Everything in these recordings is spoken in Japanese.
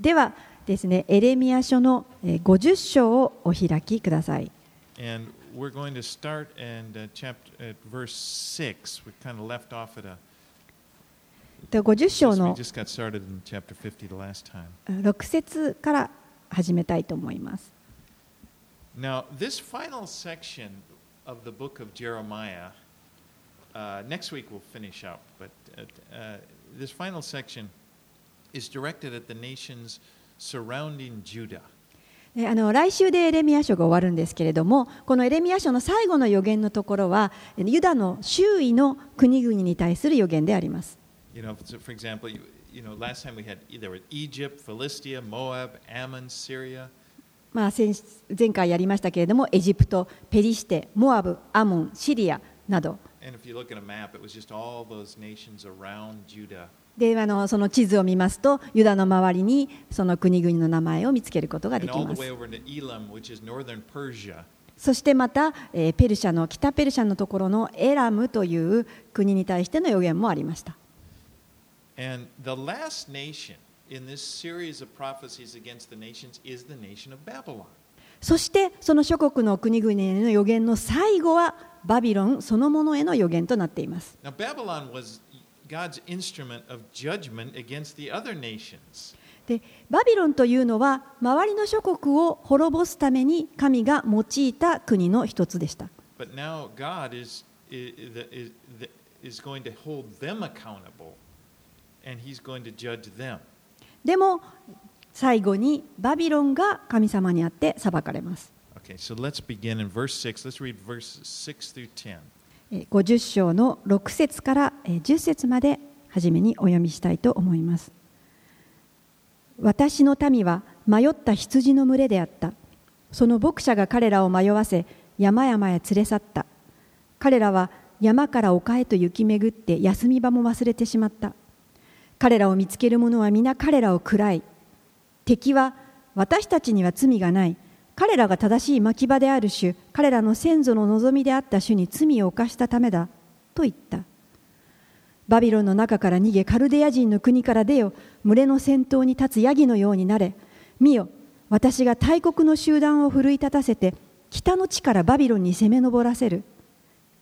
ではですね、エレミア書の50章をお開きください。50章の6節から始めたいと思います。this final section is directed at the nations surrounding juda あの来週でエレミア書が終わるんですけれども、このエレミア書の最後の予言のところは、ユダの周囲の国々に対する予言であります。前回やりましたけれども、エジプト、ペリシテ、モアブ、アモン、シリアなど。ではのその地図を見ますと、ユダの周りにその国々の名前を見つけることができます。そしてまた、えー、ペルシャの北ペルシャのところのエラムという国に対しての予言もありました。そしてその諸国の国々の予言の最後はバビロンそのものへの予言となっています。でバビロンというのは周りの諸国を滅ぼすために神が用いた国の一つでした。でも最後にバビロンが神様にあって裁かれます。Okay, so let's begin in verse 6. Let's read verse 6 through 10. 50章の6節から10節まで初めにお読みしたいと思います。私の民は迷った羊の群れであった。その牧者が彼らを迷わせ、山々へ連れ去った。彼らは山から丘へと行き巡って休み場も忘れてしまった。彼らを見つける者は皆彼らを喰らい。敵は私たちには罪がない。彼らが正しい牧場である種、彼らの先祖の望みであった種に罪を犯したためだ。と言った。バビロンの中から逃げ、カルデア人の国から出よ。群れの先頭に立つヤギのようになれ。見よ、私が大国の集団を奮い立たせて、北の地からバビロンに攻め上らせる。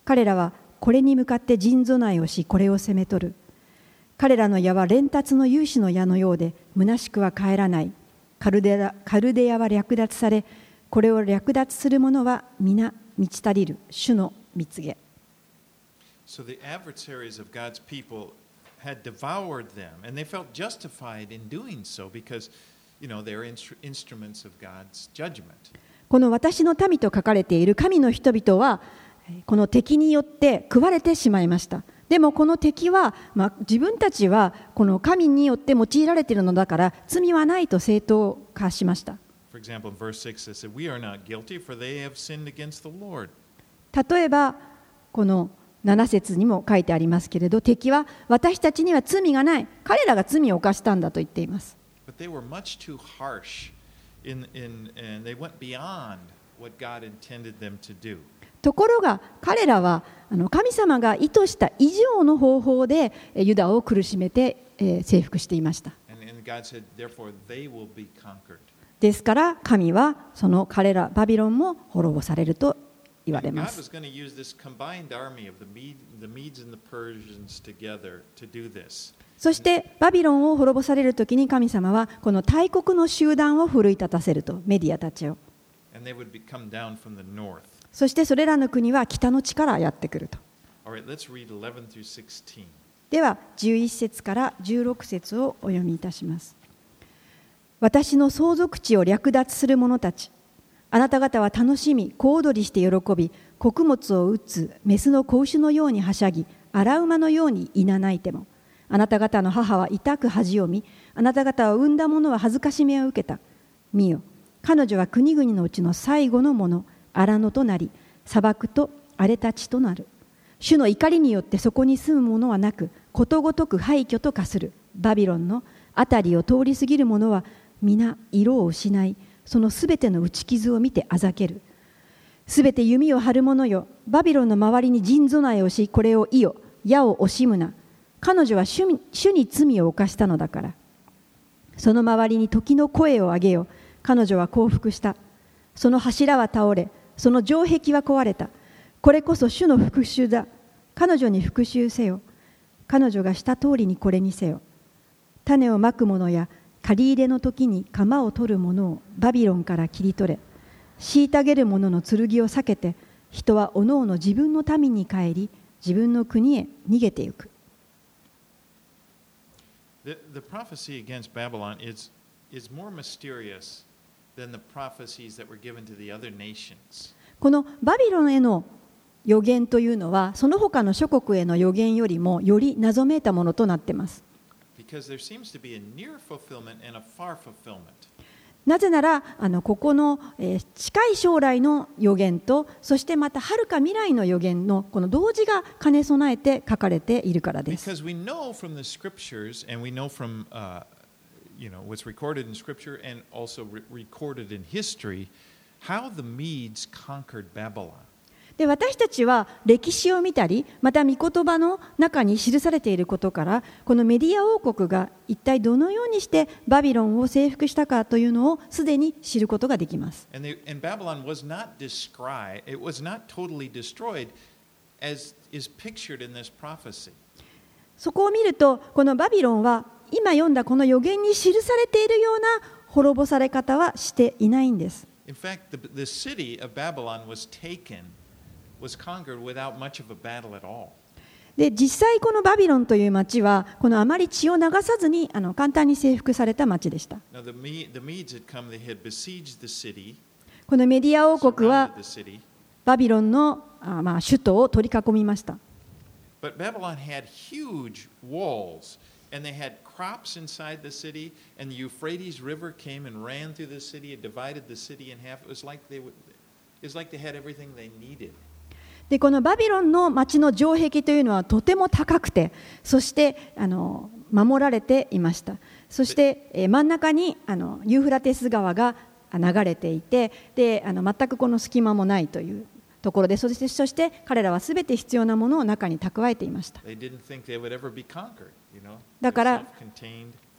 彼らはこれに向かって陣備えをし、これを攻め取る。彼らの矢は連達の勇士の矢のようで、虚しくは帰らない。カルデアカルデアは略奪され、これを略奪する者は皆満ち足りる主の蜜げ。So the adversaries of God's people had devoured them, and they felt justified in doing so because, you know, they're instru- instruments of God's judgment. この私の民と書かれている神の人々は、この敵によって食われてしまいました。でもこの敵は、まあ、自分たちはこの神によって用いられているのだから罪はないと正当化しました。例えば、この7節にも書いてありますけれど、敵は私たちには罪がない、彼らが罪を犯したんだと言っています。ところが彼らは神様が意図した以上の方法でユダを苦しめて征服していました。ですから神はその彼らバビロンも滅ぼされると言われます。そしてバビロンを滅ぼされるときに神様はこの大国の集団を奮い立たせるとメディアたちを。そしてそれらの国は北の地からやってくると。では11節から16節をお読みいたします。私の相続地を略奪する者たち。あなた方は楽しみ小躍りして喜び穀物を打つメスの子牛のようにはしゃぎ荒馬のようにいなないても。あなた方の母は痛く恥を見あなた方を産んだ者は恥ずかしめを受けた。見よ彼女は国々のうちの最後のもの荒野となり砂漠と荒れた地となる。主の怒りによってそこに住む者はなくことごとく廃墟と化する。バビロンの辺りを通り過ぎる者は皆色を失いそのすべての打ち傷を見てあざける。すべて弓を張る者よバビロンの周りに陣備えをしこれをいよ矢を惜しむな。彼女は主に罪を犯したのだから。その周りに時の声を上げよ彼女は降伏した。その柱は倒れその城壁は壊れた。これこそ主の復讐だ。彼女に復讐せよ。彼女がした通りにこれにせよ。種をまく者や借り入れの時に鎌を取る者をバビロンから切り取れ虐げる者の剣を避けて人はおのおの自分の民に帰り自分の国へ逃げてゆく The, the prophecy against Babylon is, is more mysterious than the prophecies that were given to the other nations. このバビロンへの予言というのはその他の諸国への予言よりもより謎めいたものとなっていますなぜならあのここの、えー近い将来の予言とそしてまたはるか未来の予言のこの同時が兼ね備えて書かれているからです uh, you know what's recorded in scripture and also re- recorded in history how the Medes conquered Babylon. で私たちは歴史を見たりまた御言葉の中に記されていることからこのメディア王国が一体どのようにしてバビロンを征服したかというのをすでに知ることができます And, they, and totally. そこを見るとこのバビロンは今読んだこの予言に記されているような滅ぼされ方はしていないんです In fact, the, the city of Babylon was taken, was conquered without much of a battle at all. で実際このバビロンという町はこのあまり血を流さずにあの簡単に征服された町でした Now, the, Me- the Medes had come, they had besieged the city, このメディア王国はバビロンのあまあ首都を取り囲みました but Babylon had huge walls. And they had crops inside the city, and the Euphrates River came and ran through the city and divided the city in half. It was like they would, it was like they had everything they needed. でこのバビロンの町の城壁というのはとても高くてそしてあの守られていましたそしてえー真ん中にあのユーフラテス川があ流れていてであの全くこの隙間もないというところでそしてそして彼らはすべて必要なものを中に蓄えていました.だから.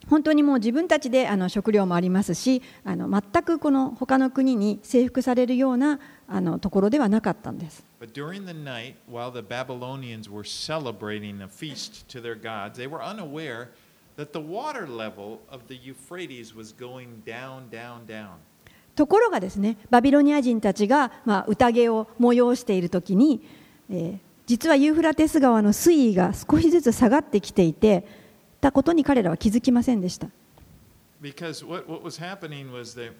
本当にもう自分たちであの食料もありますしあの全くこの他の国に征服されるようなあのところではなかったんです But during the night, while the Babylonians were celebrating a feast to their gods, they were unaware that the water level of the Euphrates was going down, down, down. ところがですねバビロニア人たちが、まあ、宴を催している時に、えー実はユーフラテス川の水位が少しずつ下がってきていてたことに彼らは気づきませんでした Because what, what was happening was the,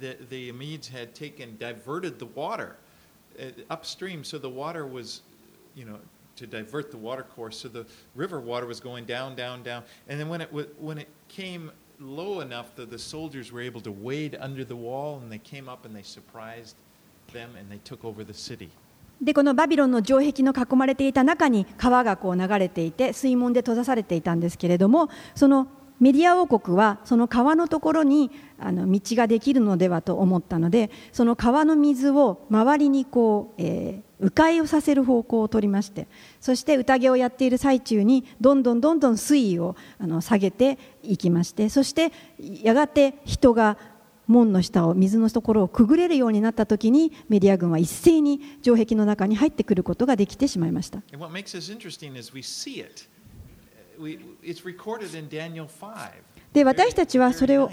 the, the Medes had taken, diverted the water uh, upstream, so the water was, you know, to divert the water course, so the river water was going down, down, down. And then when it, wa- when it came low enough that the soldiers were able to wade under the wall, and they came up and they surprised them and they took over the city. でこのバビロンの城壁の囲まれていた中に川がこう流れていて水門で閉ざされていたんですけれどもその メディア王国はその川のところにあの道ができるのではと思ったのでその川の水を周りにこう、えー迂回をさせる方向を取りましてそして宴をやっている最中にどんどんどんどん水位をあの下げていきましてそしてやがて人が門の下を水のところをくぐれるようになった時にメディア軍は一斉に城壁の中に入ってくることができてしまいました。で私たちはそれを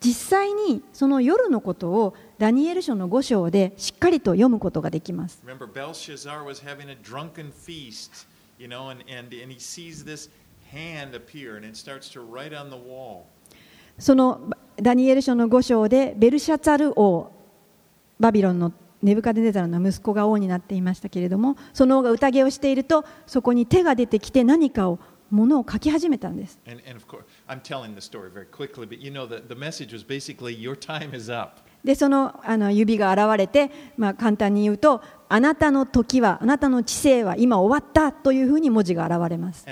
実際にその夜のことをダニエル書の5章でしっかりと読むことができます。そのダニエル書の5章でベルシャツァル王バビロンのネブカデネザルの息子が王になっていましたけれどもその王が宴をしているとそこに手が出てきて何かをものを書き始めたんです。で、その,あの指が現れて、ま、簡単に言うと、あなたの時は、あなたの知性は今終わったというふうに文字が現れます。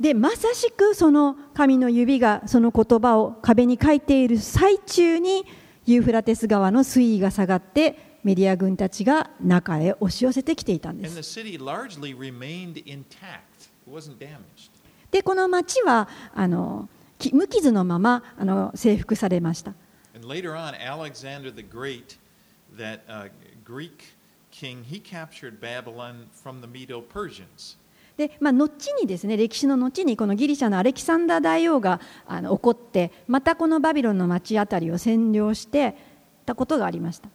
で、まさしくその神の指がその言葉を壁に書いている最中に、ユーフラテス川の水位が下がってメディア軍たちが中へ押し寄せてきていたんです。で、この町はあの無傷のままあの征服されました。で、まあ、後にですね歴史の後にこのギリシャのアレキサンダー大王があの怒ってまたこのバビロンの町あたりを占領してたことがありました。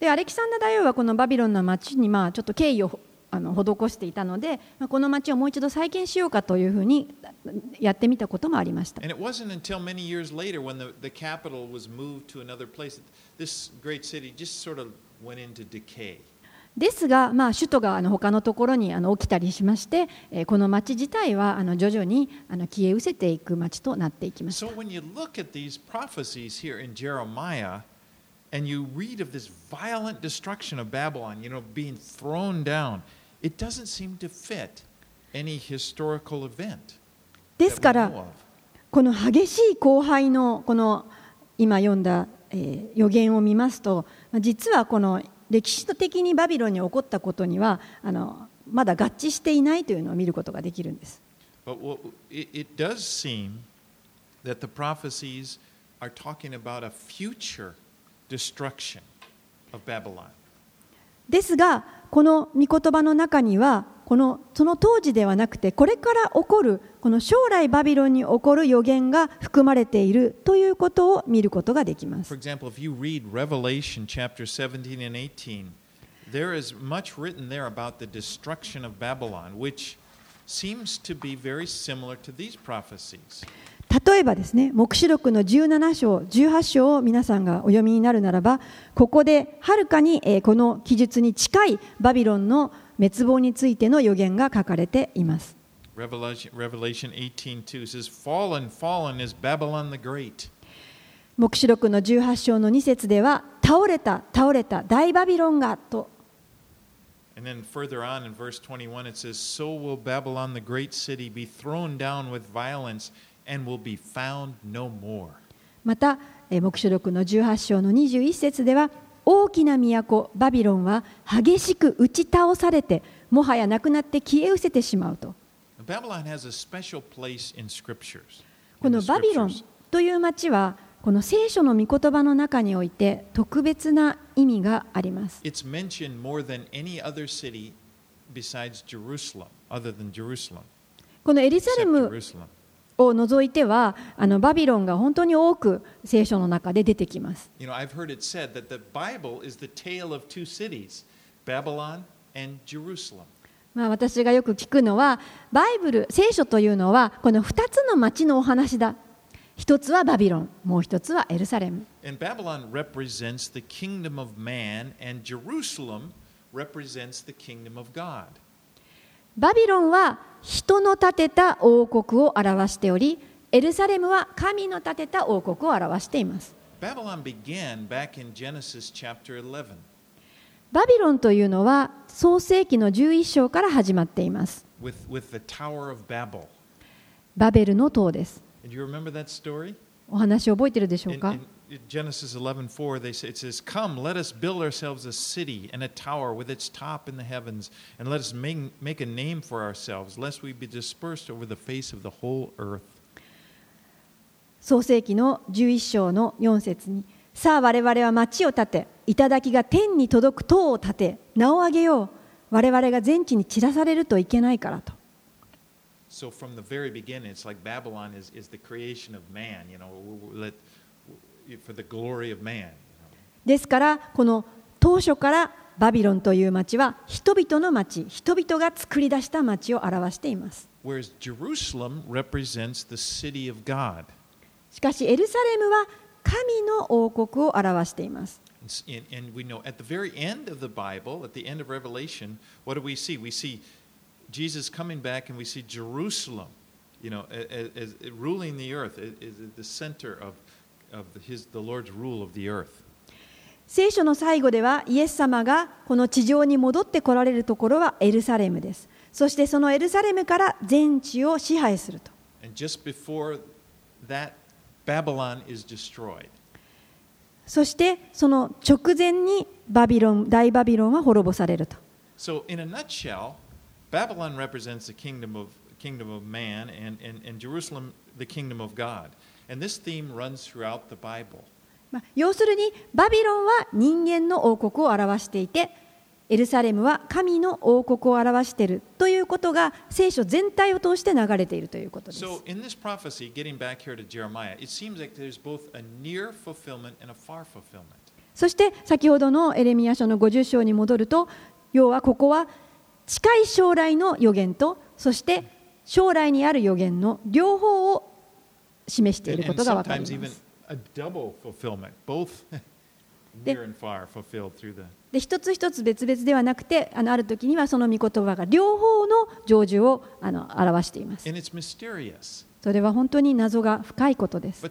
でアレキサンダー大王はこのバビロンの町にまあちょっと敬意をあの施していたので、まあ、この町をもう一度再建しようかというふうにやってみたこともありました。で、まあ、ですが、まあ、首都があの他のところにあの起きたりしまして、えーこの町自体はあの徐々にあの消え失せていく町となっていきました So when you look at these prophecies here in Jeremiah and you read of this violent destruction of Babylon, you know, being thrown down, it doesn't seem to fit any historical event. ですから.この激しい荒廃のこの今読んだ、えー予言を見ますとまあ実はこの歴史的にバビロンに起こったことにはあのまだ合致していないというのを見ることができるんです。ですがこの御言葉の中にはこのその当時ではなくてこれから起こるこの将来バビロンに起こる予言が含まれているということを見ることができます For。example, if you read Revelation chapter 17 and 18, there is much written there about the destruction of Babylon, which seems to be very similar to these prophecies. 例えばですね、黙示録の17章、18章を皆さんがお読みになるならば、ここではるかにえーこの記述に近いバビロンの滅亡についての予言が書かれています。Revelation, Revelation 18:2 says, "Fallen, fallen is Babylon the Great." 黙示録の18章の2節では、倒れた、倒れた、大バビロンがと And then further on in verse 21, it says, So will Babylon, the great city, be thrown down with violence また、目書録の18章の21節では、大きな都バビロンは激しく打ち倒されて、もはやなくなって消え失せてしまうと。このバビロンという町は、この聖書の御言葉の中において特別な意味があります。このエリザレム。を除いてはあのバビロンが本当に多く聖書の中で出てきます。まあ、私がよく聞くのはバイブル、聖書というのはこの2つの町のお話だ。一つはバビロン、もう一つはエルサレム。バビロンは、人の建てた王国を表しておりエルサレムは神の建てた王国を表しています。バビロンというのは創世紀の11章から始まっています。バベルの塔です。お話を覚えてるでしょうか？Genesis 11:4, they say, it says, "Come, let us build ourselves a city and a tower with its top in the heavens, and let us make, make a name for ourselves, lest we be dispersed over the face of the whole earth." 創世紀の11章の4節にさあ我々は町を建て頂が天に届く塔を建て名を上げよう我々が全地に散らされるといけないからと So from the very beginning, it's like Babylon is, is the creation of man, you know, w- w- let, ですからこの当初からバビロンという町は人々の町人々が作り出した町を表しています.しかしエルサレムは神の王国を表しています And And, we know at the very end of the Bible, at the end of Revelation, what do we see? We see Jesus coming back and we see Jerusalem, you know, as, as ruling the earth, is the center of his, the Lord's rule of the earth. 聖書の最後ではイエス様がこの地上に戻ってこられるところはエルサレムですそしてそのエルサレムから全地を支配すると that. そしてその直前にバビロン大バビロンは滅ぼされると So, in a nutshell, Babylon represents the kingdom of, kingdom of man, and, and, and Jerusalem, the kingdom of God. 要するに、バビロンは人間の王国を表していて、エルサレムは神の王国を表しているということが聖書全体を通して流れているということです。そして先ほどのエレミア書の50章に戻ると、要はここは近い将来の予言と、そして将来にある予言の両方を示していることが分かります。で,一つ一つ別々ではなくて、あ,のある時にはその御言葉が両方の成就をあの表しています。それは本当に謎が深いことです。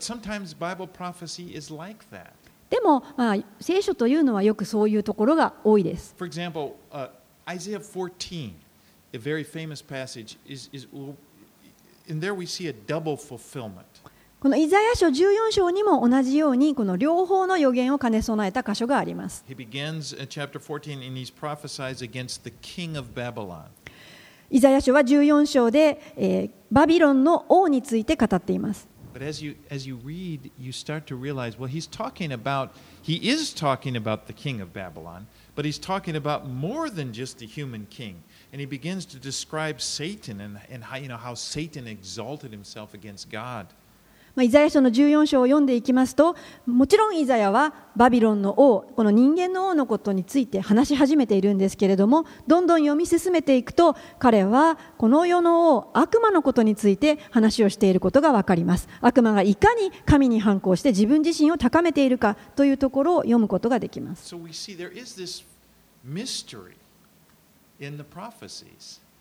でも、まあ、聖書というのはよくそういうところが多いです。このイザヤ書14章にも同じようにこの両方の予言を兼ね備えた箇所があります。He begins in chapter 14 and he's prophesies against the king of Babylon. イザヤ書は14章で、えーバビロンの王について語っています。But as you, as you read, you start to realize, well, he's talking about, he is talking about the king of Babylon, but he's talking about more than just the human king. And he begins to describe Satan and, and how, you know, how Satan exalted himself against God. まあ、イザヤ書の14章を読んでいきますともちろんイザヤはバビロンの王この人間の王のことについて話し始めているんですけれどもどんどん読み進めていくと彼はこの世の王悪魔のことについて話をしていることが分かります。悪魔がいかに神に反抗して自分自身を高めているかというところを読むことができます。So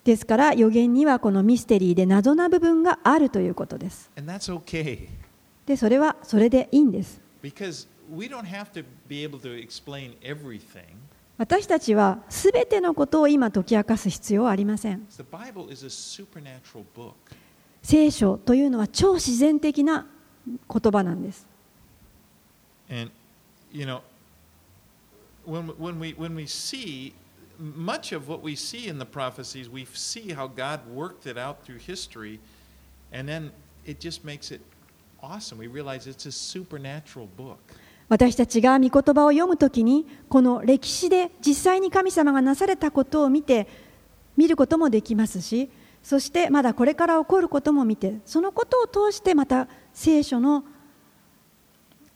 ですから予言にはこのミステリーで謎な部分があるということです。でそれはそれでいいんです。私たちはすべてのことを今解き明かす必要はありません。聖書というのは超自然的な言葉なんです。Much of what we see in the prophecies, we see how God worked it out through history, and then it just makes it awesome. We realize it's a supernatural book. 私たちが御言葉を読むときにこの歴史で実際に神様がなされたことを見て見ることもできますしそしてまだこれから起こることも見てそのことを通してまた聖書の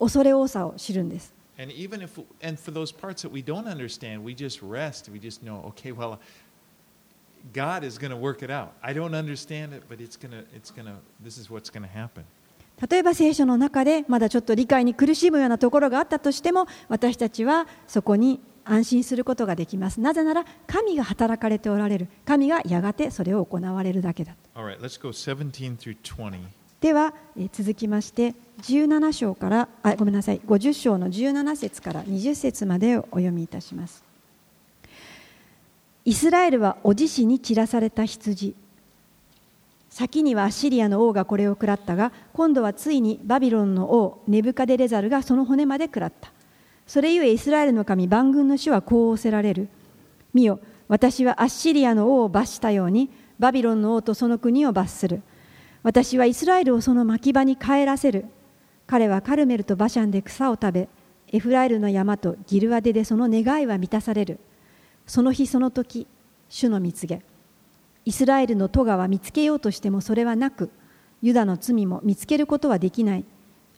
恐れ多さを知るんです。And even if, and for those parts that we don't understand, we just rest. We just know, okay, well, God is going to work it out. I don't understand it, but it's going to, it's going to, this is what's going to happen. 例えば聖書の中でまだちょっと理解に苦しむようなところがあったとしても私たちはそこに安心することができますなぜなら神が働かれておられる神がやがてそれを行われるだけだ All right, let's go 17 through 20. ではえ続きまして17章からあごめんなさい50章の17節から20節までをお読みいたします。イスラエルはお獅子に散らされた羊。先にはアシリアの王がこれを食らったが今度はついにバビロンの王ネブカデレザルがその骨まで食らった。それゆえイスラエルの神万軍の主はこう仰せられる。見よ私はアッシリアの王を罰したようにバビロンの王とその国を罰する。私はイスラエルをその牧場に帰らせる。彼はカルメルとバシャンで草を食べエフライルの山とギルアデでその願いは満たされる。その日その時主の蜜げイスラエルの咎は見つけようとしてもそれはなくユダの罪も見つけることはできない。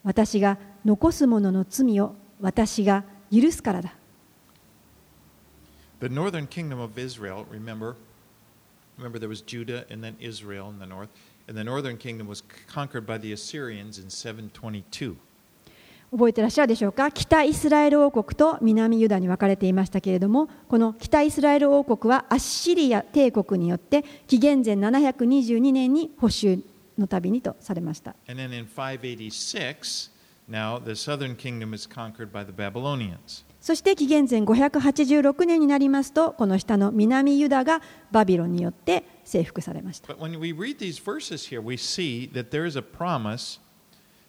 私が残す者の罪を私が許すからだ。The northern kingdom of Israel, remember, remember there was Judah and then Israel in the north, and the northern kingdom was conquered by the Assyrians in 722. 覚えてらっしゃるでしょうか北イスラエル王国と南ユダに分かれていましたけれどもこの北イスラエル王国はアッシリア帝国によって紀元前722年に保守の旅にとされました And then in 586, now the southern kingdom is conquered by the Babylonians. そして紀元前586年になりますとこの下の南ユダがバビロンによって征服されました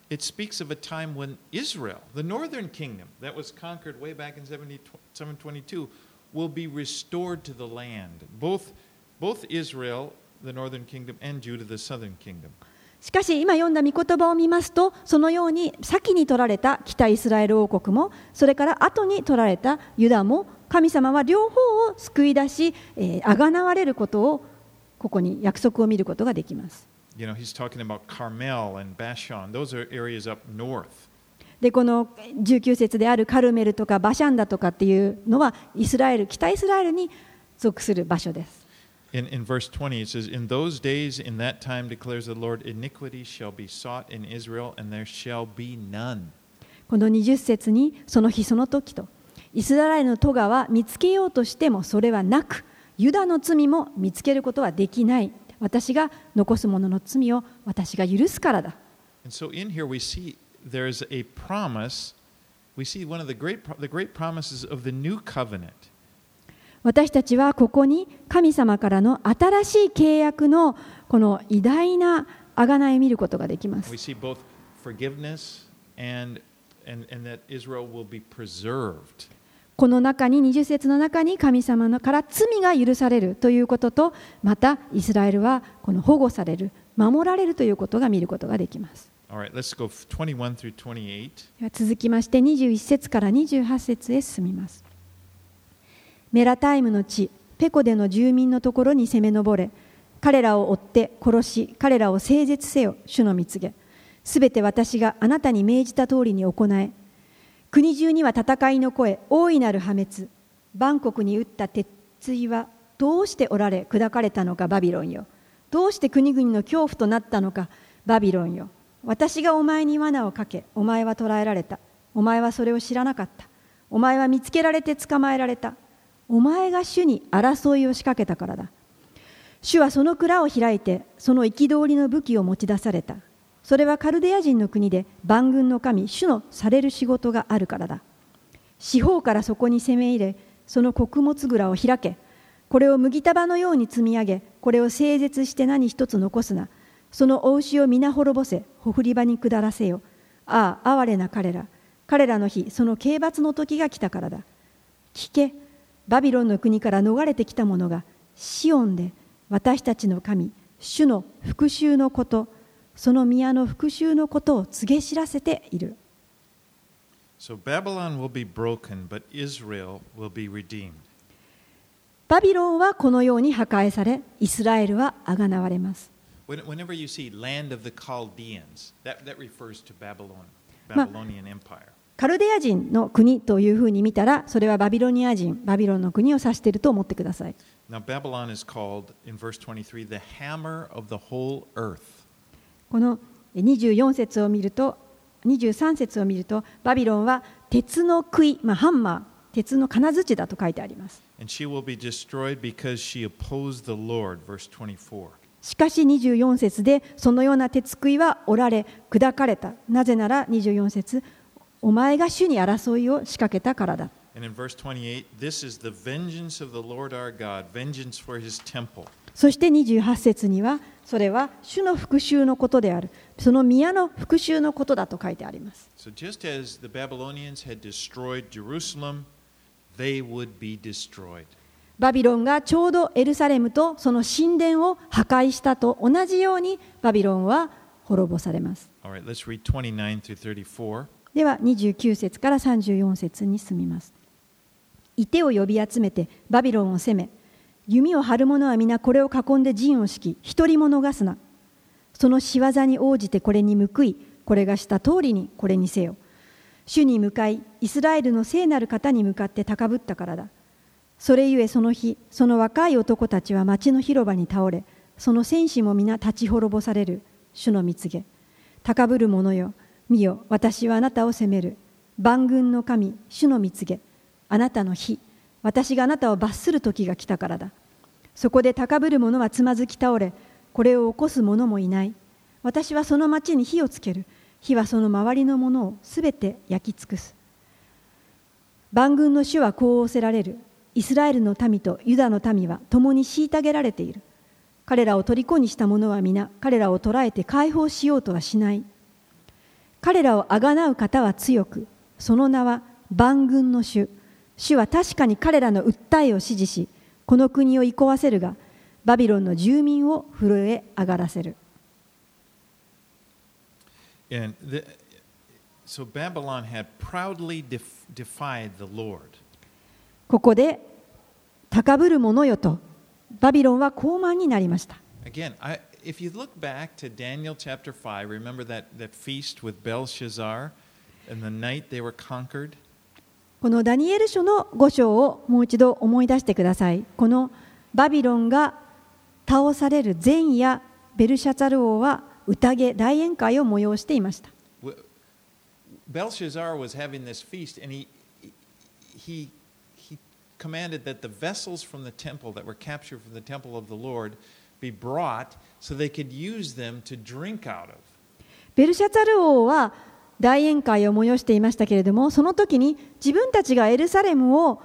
It speaks of a time when Israel, the northern kingdom that was conquered way back in 722, will be restored to the land. Both, both Israel, the northern kingdom, and Judah, the southern kingdom. しかし今読んだ御言葉を見ますとそのように先に取られた北イスラエル王国もそれから後に取られたユダも神様は両方を救い出しあがなわれることをここに約束を見ることができます。You know, he's talking about Carmel and Bashan. Those are areas up north. でこの19節であるカルメルとかバシャンだとかっていうのはイスラエル北イスラエルに属する場所です。In, in verse 20, it says, In those days, in that time, declares the Lord, iniquity shall be sought in Israel, and there shall be none. この20節に、その日その時と、イスラエルの戸川は見つけようとしてもそれはなく、ユダの罪も見つけることはできない。私が残す者の罪を私が許すからだ。And so in here we see there's a promise. We see one of the great, the great promises of the new covenant. 私たちはここに神様からの新しい契約のこの偉大な贖いを見ることができます。この中に20節の中に神様のから罪が許されるということとまたイスラエルはこの保護される守られるということが見ることができます。Right, 続きまして21節から28節へ進みます。メラタイムの地ペコでの住民のところに攻め上れ。彼らを追って殺し彼らを整絶せよ主の蜜げ。すべて私があなたに命じた通りに行え。国中には戦いの声大いなる破滅。万国に打った鉄槌はどうしておられ砕かれたのかバビロンよ。どうして国々の恐怖となったのかバビロンよ。私がお前に罠をかけお前は捕らえられた。お前はそれを知らなかった。お前は見つけられて捕まえられた。お前が主に争いを仕掛けたからだ。主はその蔵を開いてその憤りの武器を持ち出された。それはカルデア人の国で万軍の神主のされる仕事があるからだ。四方からそこに攻め入れその穀物蔵を開けこれを麦束のように積み上げこれを整絶して何一つ残すな。そのお牛を皆滅ぼせほふり場に下らせよ。ああ哀れな彼ら。彼らの日その刑罰の時が来たからだ。聞け。バビロンの国から逃れてきた者がシオンで私たちの神主の復讐のことその宮の復讐のことを告げ知らせている。So Babylon will be broken, but Israel will be redeemed. バビロンはこのように破壊され、イスラエルはあがなわれます。Whenever you see land of the Chaldeans, that, that refers to Babylon, Babylonian Empire. カルデア人の国というふうに見たら、それはバビロニア人、バビロンの国を指していると思ってください。Now, Babylon is called in verse 23 the hammer of the whole earth. この24節を見ると、23節を見ると、バビロンは鉄の杭、まあ、ハンマー、鉄の金槌だと書いてあります。And she will be destroyed because she opposed the Lord, verse 24. しかし24節でそのような鉄杭は折られ砕かれた。なぜなら24節お前が主に争いを仕掛けたからだ。そして28節には、それは主の復讐のことである。その宮の復讐のことだと書いてあります。So just as the Babylonians had destroyed Jerusalem, they would be destroyed. バビロンがちょうどエルサレムとその神殿を破壊したと同じようにバビロンは滅ぼされます。Right, 29では29節から34節に進みます。いてを呼び集めてバビロンを攻め、弓を張る者は皆これを囲んで陣を敷き、一人も逃すな。その仕業に応じてこれに報い、これがした通りにこれにせよ。主に向かい、イスラエルの聖なる方に向かって高ぶったからだ。それゆえその日、その若い男たちは町の広場に倒れ、その戦士も皆立ち滅ぼされる、主の蜜げ。高ぶる者よ、見よ私はあなたを責める。万軍の神主の蜜げ。あなたの日私があなたを罰する時が来たからだ。そこで高ぶる者はつまずき倒れこれを起こす者もいない。私はその町に火をつける。火はその周りのものをすべて焼き尽くす。万軍の主はこう仰せられる。イスラエルの民とユダの民は共に虐げられている。彼らを虜にした者は皆彼らを捕らえて解放しようとはしない。彼らをあがなう方は強くその名は万軍の主。主は確かに彼らの訴えを支持しこの国を憩わせるがバビロンの住民を震え上がらせる。And the, so Babylon had proudly def, defied the Lord. ここで高ぶる者よとバビロンは高慢になりました。Again, I, if you look back to Daniel chapter 5, remember that, that feast with Belshazzar and the night they were conquered? このダニエル書の5章をもう一度思い出してくださいこのバビロンが倒される前夜ベルシャツァル王は宴大宴会を催していました W- Belshazzar was having this feast, and he, he, he commanded that the vessels from the temple that were captured from the temple of the Lord be brought so they could use them to drink out of. ベルシャツァル王は大宴会を催していましたけれどもその時に自分たちがエルサレムを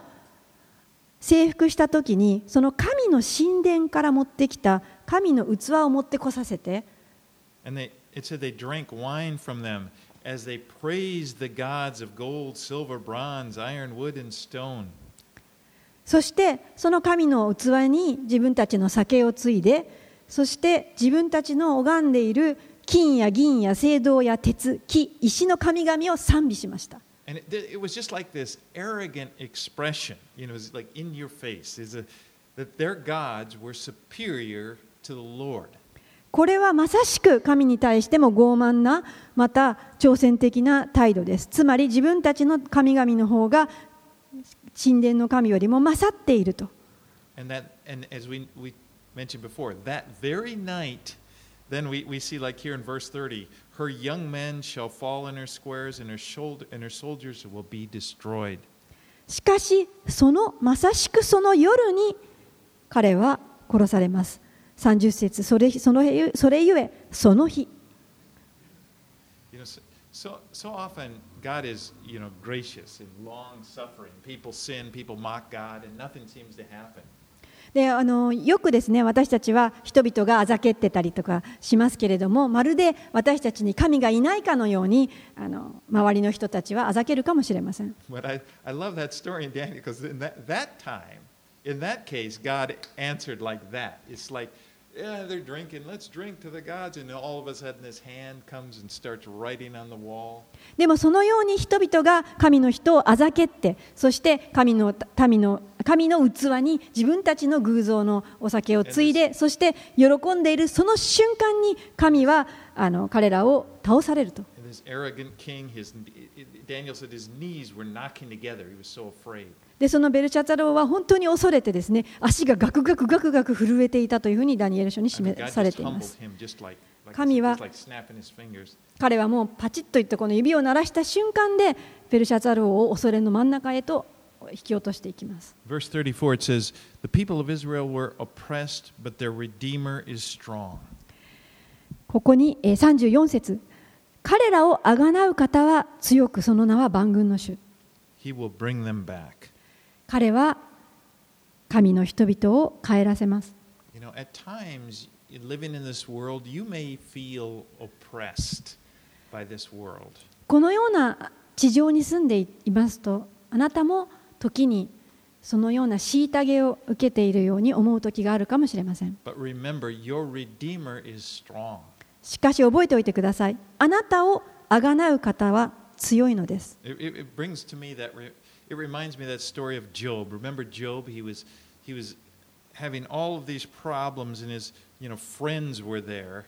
征服した時にその神の神殿から持ってきた神の器を持ってこさせて And they, it said they drank wine from them as they praised the gods of gold, silver, bronze, iron, wood, and stone. そしてその神の器に自分たちの酒をついでそして自分たちの拝んでいる金や銀や聖堂や鉄木石の神々を賛美しました。これはまさしく神に対しても傲慢なまた挑戦的な態度です。つまり自分たちの神々の方が神殿の神よりも勝っていると And that, and as we, we mentioned before, that very night, then we, we see like here in verse 30, her young men shall fall in her squares, and her shoulder and her soldiers will be destroyed. しかしそのまさしくその夜に彼は殺されます30節それそのへそれゆえその日 You know, so, so often God is, you know, gracious and long suffering. People sin, people mock God, and nothing seems to happen. であのよくですね私たちは人々があざけってたりとかしますけれどもまるで私たちに神がいないかのようにあの周りの人たちはあざけるかもしれません But I, I love that story in Daniel because in that, that time, in that case, God answered like that. It's like, yeah, they're drinking, let's drink to the gods. And all of a sudden, this hand comes and starts writing on the wall. でもそのように人々が神の人をあざけってそして神の民の神の器に自分たちの偶像のお酒をついでそして喜んでいるその瞬間に神はあの彼らを倒されるとでそのベルシャツァロは本当に恐れてですね足がガクガクガクガク震えていたというふうにダニエル書に示されています。神は彼はもうパチッといってこの指を鳴らした瞬間でベルシャツァローを恐れの真ん中へと引き落としていきます。ここに34節。彼らをあがなう方は強くその名は万軍の主。彼は神の人々を帰らせます。このような地上に住んでいますと、あなたも時にそのような虐げを受けているように思う時があるかもしれません。しかし覚えておいてくださいあなたをあがなう方は強いのです It, it, brings to me that, it reminds me that story of Job. Remember Job? He was, he was having all of these problems, and his you know, friends were there.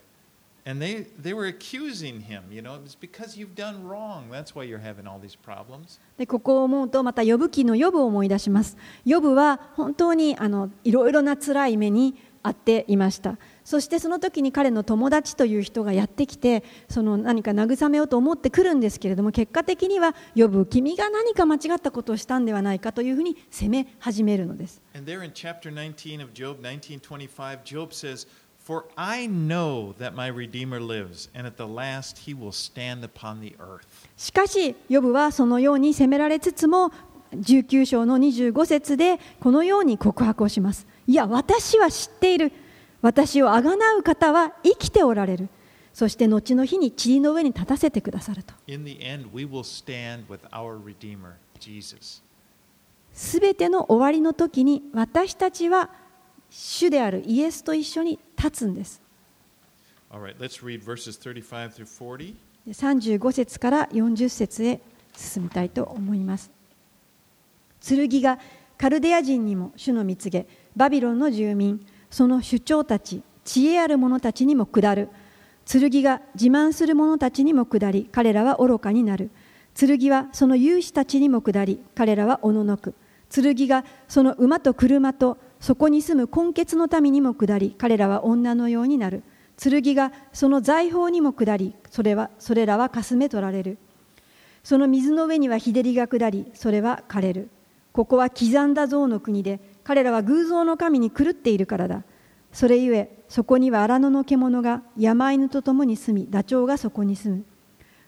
And they, they were accusing him, you know, it's because you've done wrong. That's why you're having all these problems. でここを思うとまた呼ぶ記の呼ぶを思い出します呼ぶは本当にあのいろいろな辛い目に遭っていましたそしてその時に彼の友達という人がやってきてその何か慰めようと思ってくるんですけれども結果的には呼ぶ君が何か間違ったことをしたんではないかというふうに責め始めるのです。And there in chapter 19 of Job, 1925, Job says, For I know that my Redeemer lives, and at the last he will stand upon the earth. しかしヨブはそのように責められつつも19章の25節でこのように告白をしますいや私は知っている私をあがなう方は生きておられるそして後の日に塵の上に立たせてくださると.すべての終わりの時に私たちは主であるイエスと一緒に立つんです right, let's read verses 35 through 40. で35節から40節へ進みたいと思います剣がカルデア人にも主の蜜げバビロンの住民その首長たち知恵ある者たちにも下る。剣が自慢する者たちにも下り彼らは愚かになる。剣はその勇士たちにも下り彼らはおののく。剣がその馬と車とそこに住む根血の民にも下り彼らは女のようになる。剣がその財宝にも下りそれはそれらはかすめ取られる。その水の上には日照りが下りそれは枯れる。ここは刻んだ像の国で彼らは偶像の神に狂っているからだ。それゆえそこには荒野の獣が山犬と共に住みダチョウがそこに住む。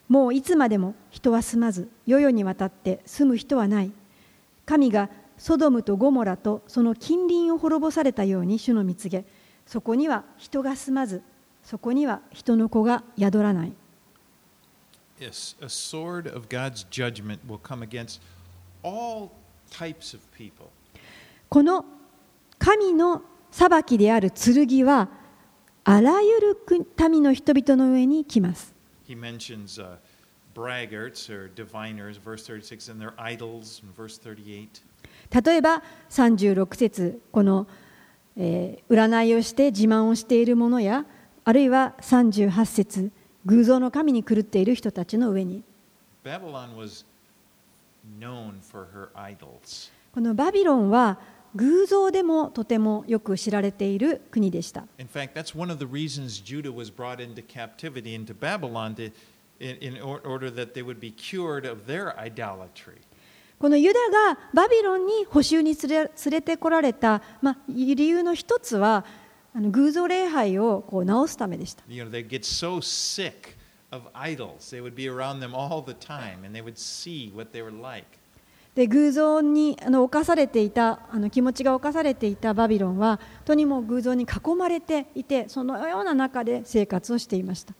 もういつまでも人は住まず世々にわたって住む人はない。神がソドムとゴモラとその近隣を滅ぼされたように主の蜜げ。そこには人が住まずそこには人の子が宿らない。Yes, a sword of God's judgment will come against all types of people. この神の裁きである剣はあらゆる民の人々の上に来ます He mentions uh, braggarts or diviners, verse 36, and their idols in verse 38. 例えば36節この、えー占いをして自慢をしている者やあるいは38節偶像の神に狂っている人たちの上に Babylon was known for her idols. このバビロンは偶像でもとてもよく知られている国でした In fact, that's one of the reasons Judah was brought into captivity into Babylon to, in, in or- order that they would be cured of their idolatry. このユダがバビロンに捕囚に連れ連れてこられた、まあ、理由の一つはあの偶像礼拝をこう直すためでした。You know, they'd get so sick of idols. They would be around them all the time and they would see what they were like. で偶像にあの侵されていたあの気持ちが侵されていたバビロンはとにも偶像に囲まれていてそのような中で生活をしていました。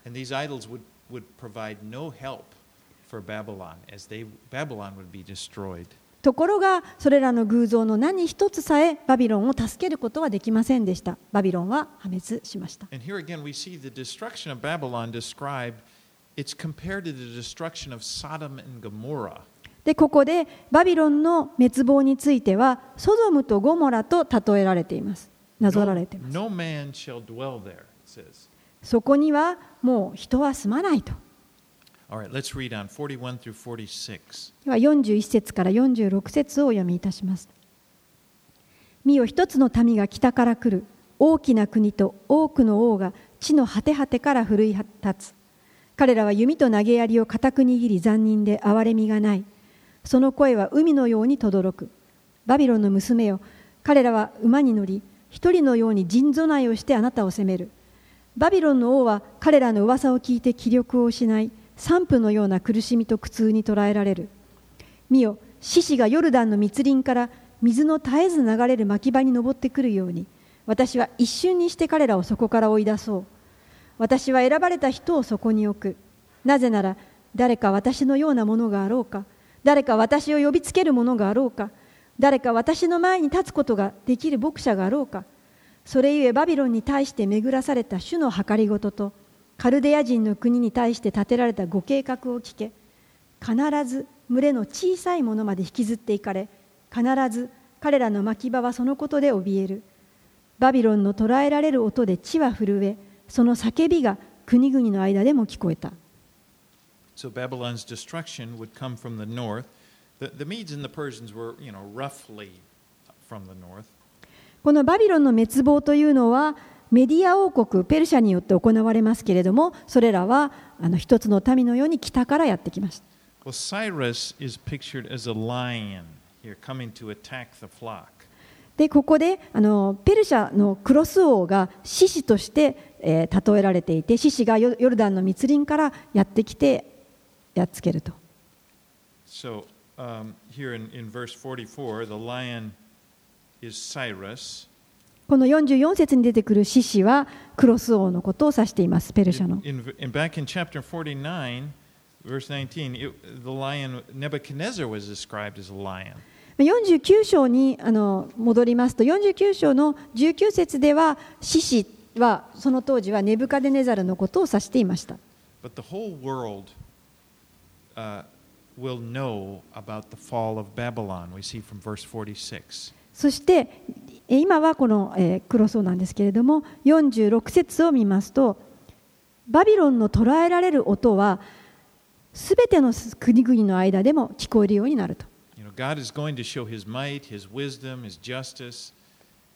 ところがそれらの偶像の何一つさえバビロンを助けることはできませんでした。バビロンは破滅しました。でここでバビロンの滅亡についてはソドムとゴモラと例えられています。なぞられています。No, no there. そこにはもう人は住まないと。All right, let's read on 41 through 46. では41節から46節をお読みいたします。見よ一つの民が北から来る大きな国と多くの王が地の果て果てから奮い立つ。彼らは弓と投げ槍を固く握り残忍で憐れみがない。その声は海のように轟く。バビロンの娘よ、彼らは馬に乗り、一人のように陣備えをしてあなたを責める。バビロンの王は彼らの噂を聞いて気力を失い、散布のような苦しみと苦痛に捉えられる。見よ、獅子がヨルダンの密林から水の絶えず流れる牧場に登ってくるように、私は一瞬にして彼らをそこから追い出そう。私は選ばれた人をそこに置く。なぜなら、誰か私のようなものがあろうか、誰か私を呼びつけるものがあろうか、誰か私の前に立つことができる牧者があろうか？それゆえバビロンに対して巡らされた主の計りごとと、カルデア人の国に対して立てられたご計画を聞け。必ず群れの小さいものまで引きずっていかれ必ず彼らの牧場はそのことで怯えるバビロンの捉えられる音で地は震えその叫びが国々の間でも聞こえた So Babylon's destruction would come from the north. The, the Medes and the Persians were, you know, roughly from the north. このバビロンの滅亡というのはメディア王国ペルシャによって行われますけれどもそれらはあの一つの民のように北からやってきました。でここであのペルシャのクロス王が獅子として、え、例えられていて獅子がヨルダンの密林からやってきてやっつけると。So, here in, verse 44, the lion is Cyrus. この44節に出てくる獅子はクロス王のことを指しています、ペルシャの。In, in, 49章にあの戻りますと、49章の19節では、獅子はその当時はネブカデネザルのことを指していました。Uh, will know about the fall of Babylon, we see from verse 46. そしてえ今はこの、えークロス王なんですけれども46節を見ますとバビロンの捉えられる音はすべての国々の間でも聞こえるようになると You know, God is going to show His might, His wisdom, His justice,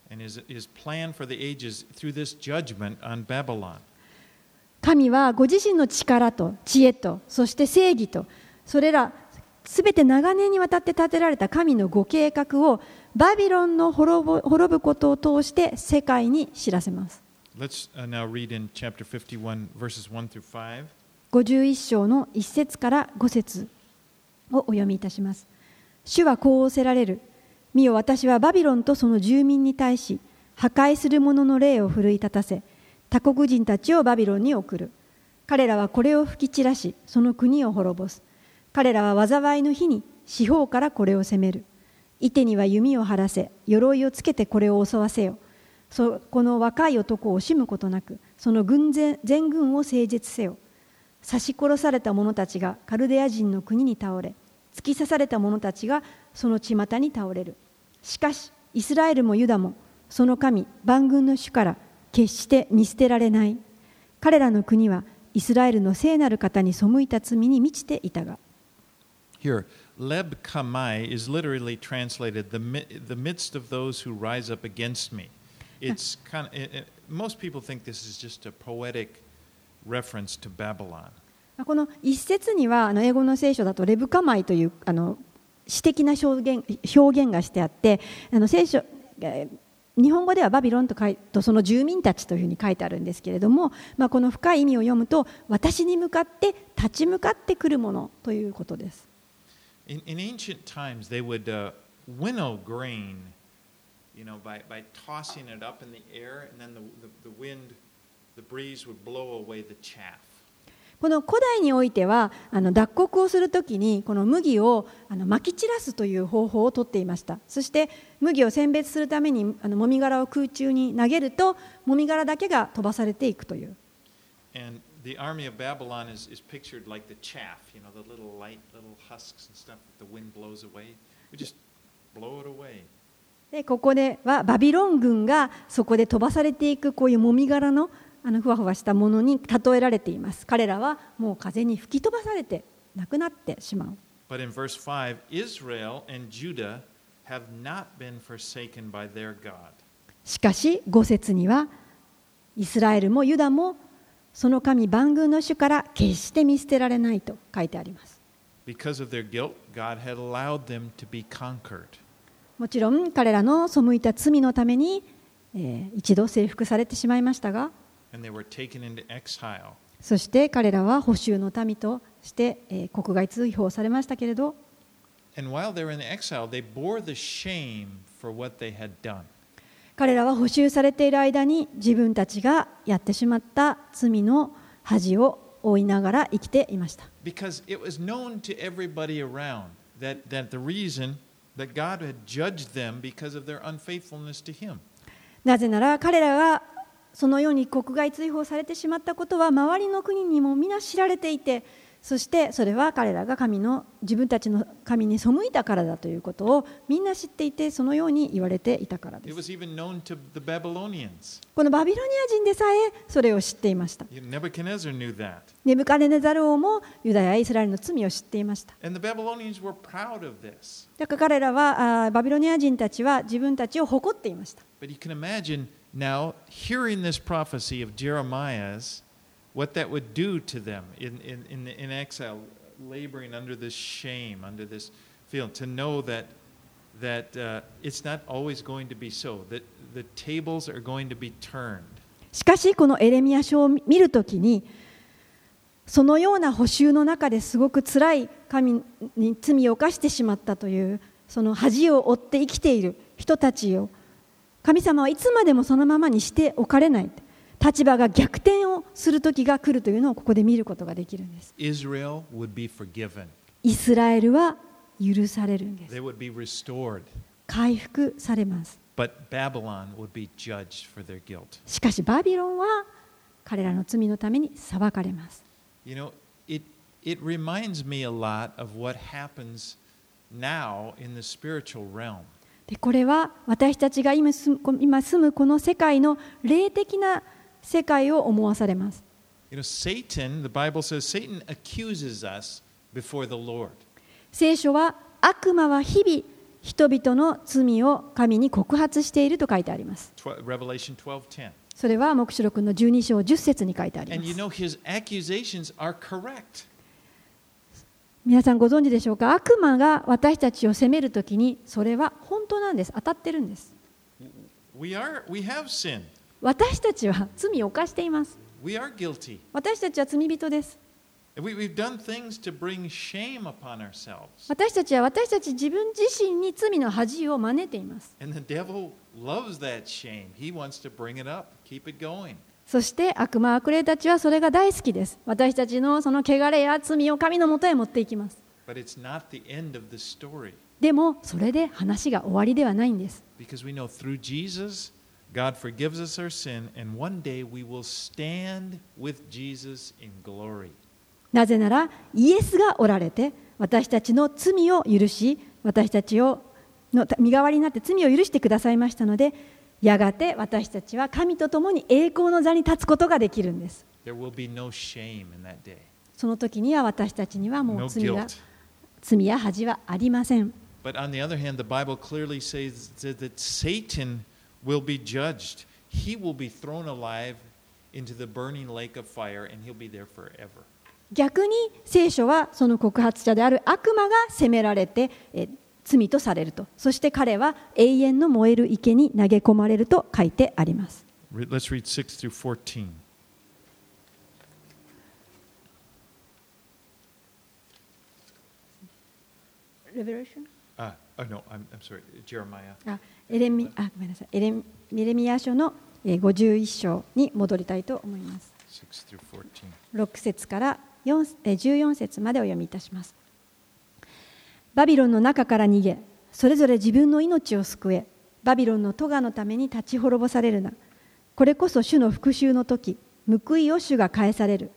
and His, His plan for the ages through this judgment on Babylon. 神はご自身の力と知恵とそして正義とそれらすべて長年にわたって立てられた神のご計画をバビロンの滅ぼ滅ぶことを通して世界に知らせます Let's uh, now read in chapter 51, verses 1 through 5. 51章の1節から5節をお読みいたします。主はこう仰せられる。見よ私はバビロンとその住民に対し破壊する者の霊を奮い立たせ他国人たちをバビロンに送る。彼らはこれを吹き散らしその国を滅ぼす。彼らは災いの日に四方からこれを攻める。射手には弓を張らせ鎧をつけてこれを襲わせよ。そこの若い男を惜しむことなくその軍前全軍を整絶せよ。刺し殺された者たちがカルデア人の国に倒れ突き刺された者たちがその巷に倒れるしかしイスラエルもユダもその神万軍の主から決して見捨てられない彼らの国はイスラエルの聖なる方に背いた罪に満ちていたが Here, Leb Kamai is literally translated the, the midst of those who rise up against me. It's kind of, it, it- most people think this is just a poetic reference to Babylon. この一節にはあの英語の聖書だとレブカマイというあの詩的な表現表現がしてあってあの聖書えー日本語ではバビロンと書いとその住民たちというふうに書いてあるんですけれども、まあ、この深い意味を読むと私に向かって立ち向かってくるものということです。In, in ancient times, they would uh, winnow grain, you know, by, by tossing it up in the air, and then the, the, the wind, the breeze would blow away the chaff. この古代においてはあの脱穀をするときにこの麦をあの撒き散らすという方法をとっていましたそして麦を選別するためにあのもみ殻を空中に投げるともみ殻だけが飛ばされていくという And the army of Babylon is, is pictured like the chaff, you know, the little light little husks and stuff that the wind blows away. We just blow it away. でここではバビロン軍がそこで飛ばされていくこういうもみ殻のあのふわふわしたものに例えられています彼らはもう風に吹き飛ばされてなくなってしまう But in verse 5, Israel and Judah have not been forsaken by their God. しかし5節にはイスラエルもユダもその神万軍の主から決して見捨てられないと書いてあります Because of their guilt, God had allowed them to be conquered. もちろん彼らの背いた罪のために、えー一度征服されてしまいましたがそして彼らは補囚の民として国外通報されましたけれど。彼らは補修されている間に自分たちがやってしまった罪の恥を負いながら生きていました。なぜなら彼らがそのように国外追放されてしまったことは周りの国にも皆知られていてそしてそれは彼らが神の自分たちの神に背いたからだということをみんな知っていてそのように言われていたからです.このバビロニア人でさえそれを知っていました.ネブカデネザル王もユダヤイスラエルの罪を知っていました.だから彼らはバビロニア人たちは自分たちを誇っていました But you can imagine now hearing this prophecy of Jeremiah's, what that would do to them in, in, in, in exile, laboring under this shame, under this feeling, to know that, that uh, it's not always going to be so, that the tables are going to be turned. しかしこのエレミア書を見るときにそのような補修の中ですごく辛い神に罪を犯してしまったというその恥を負って生きている人たちを 神様はいつまでもそのままにしておかれない立場が逆転をする時が来るというのをここで見ることができるんですイスラエルは許されるんです回復されます.しかしバビロンは彼らの罪のために裁かれます You know, it, it reminds me a lot of what happens now in the spiritual realm. でこれは私たちが今住む今住むこの世界の霊的な世界を思わされます You know, Satan, the Bible says, Satan accuses us before the Lord. 聖書は悪魔は日々人々の罪を神に告発していると書いてあります Revelation 12:10. それは黙示録の12章10節に書いてあり And ま you す know his accusations are correct. 皆さんご存知でしょうか？悪魔が私たちを責めるときにそれは本当なんです。当たってるんです。We are we have sinned. 私たちは罪を犯しています.私たちは罪人です.私たちは私たち自分自身に罪の恥を招いていますそして悪魔悪霊たちはそれが大好きです。私たちのその汚れや罪を神のもとへ持っていきます。でもそれで話が終わりではないんです。なぜなら、イエスがおられて、私たちの罪を許し、私たちをの身代わりになって罪を許してくださいましたので、やがて私たちは神と共に栄光の座に立つことができるんです。その時には私たちにはもう罪,罪や恥はありません。逆に聖書はその告発者である悪魔が責められて罪とされるとそして彼は永遠の燃える池に投げ込まれると書いてあります Let's read 6 through 14. あ、あ no, I'm, I'm sorry, Jeremiah. あエレミあごめんなさいエレミエレミヤ書のえー51章に戻りたいと思います6 through 14. 6節から4えー14節までお読みいたしますバビロンの中から逃げそれぞれ自分の命を救えバビロンの咎のために立ち滅ぼされるな。これこそ主の復讐の時報いを主が返される。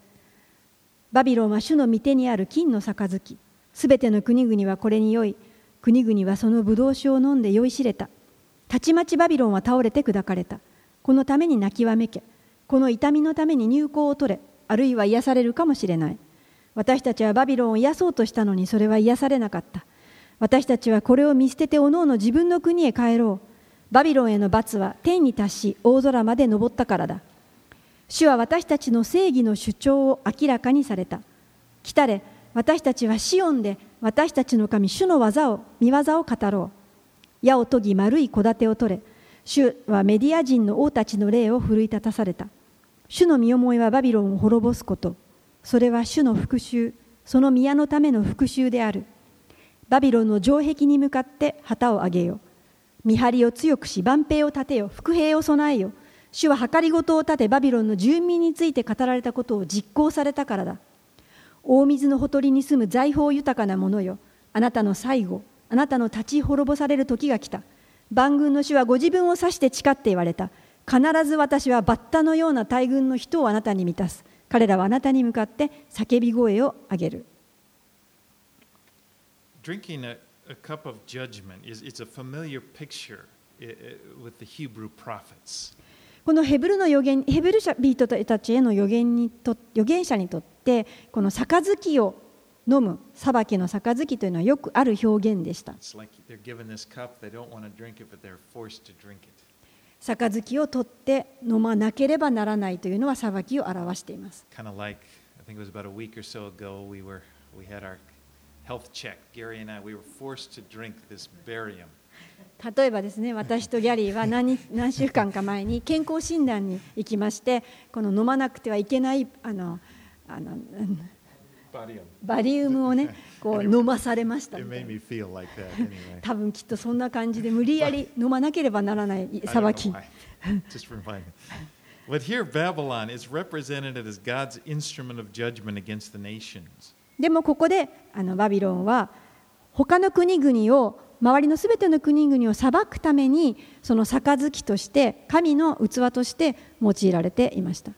バビロンは主の御手にある金の杯すべての国々はこれに酔い国々はその葡萄酒を飲んで酔いしれた。たちまちバビロンは倒れて砕かれた。このために泣きわめけ。この痛みのために入港を取れあるいは癒されるかもしれない。私たちはバビロンを癒そうとしたのにそれは癒されなかった。私たちはこれを見捨てておのおの自分の国へ帰ろう。バビロンへの罰は天に達し大空まで登ったからだ。主は私たちの正義の主張を明らかにされた。来たれ私たちはシオンで私たちの神主の技を見業を語ろう。矢を研ぎ丸い戸建てを取れ。主はメディア人の王たちの霊を奮い立たされた。主の身思いはバビロンを滅ぼすこと。それは主の復讐その宮のための復讐である。バビロンの城壁に向かって旗を上げよ。見張りを強くし万兵を立てよ。伏兵を備えよ。主は計りごとを立てバビロンの住民について語られたことを実行されたからだ。大水のほとりに住む財宝豊かな者よ。あなたの最後あなたの立ち滅ぼされる時が来た。万軍の主はご自分を指して誓って言われた。必ず私はバッタのような大軍の人をあなたに満たす。彼らはあなたに向かって叫び声を上げる。このヘブルの預言ヘブルシャへの預言,にと預言者にとってこの杯を飲む裁きの杯というのはよくある表現でした。杯を取って飲まなければならないというのは裁きを表しています。例えばですね、私とギャリーは何, 何週間か前に健康診断に行きまして、この飲まなくてはいけないあのあのバリウムをね こう飲まされました,た。多分きっとそんな感じで無理やり飲まなければならない裁き。But here, Babylon is represented as God's instrument kunigunio、さばでもここであのバビロンは他の国々を周りのすての国々を裁くためにその杯として神の器として用いられていました。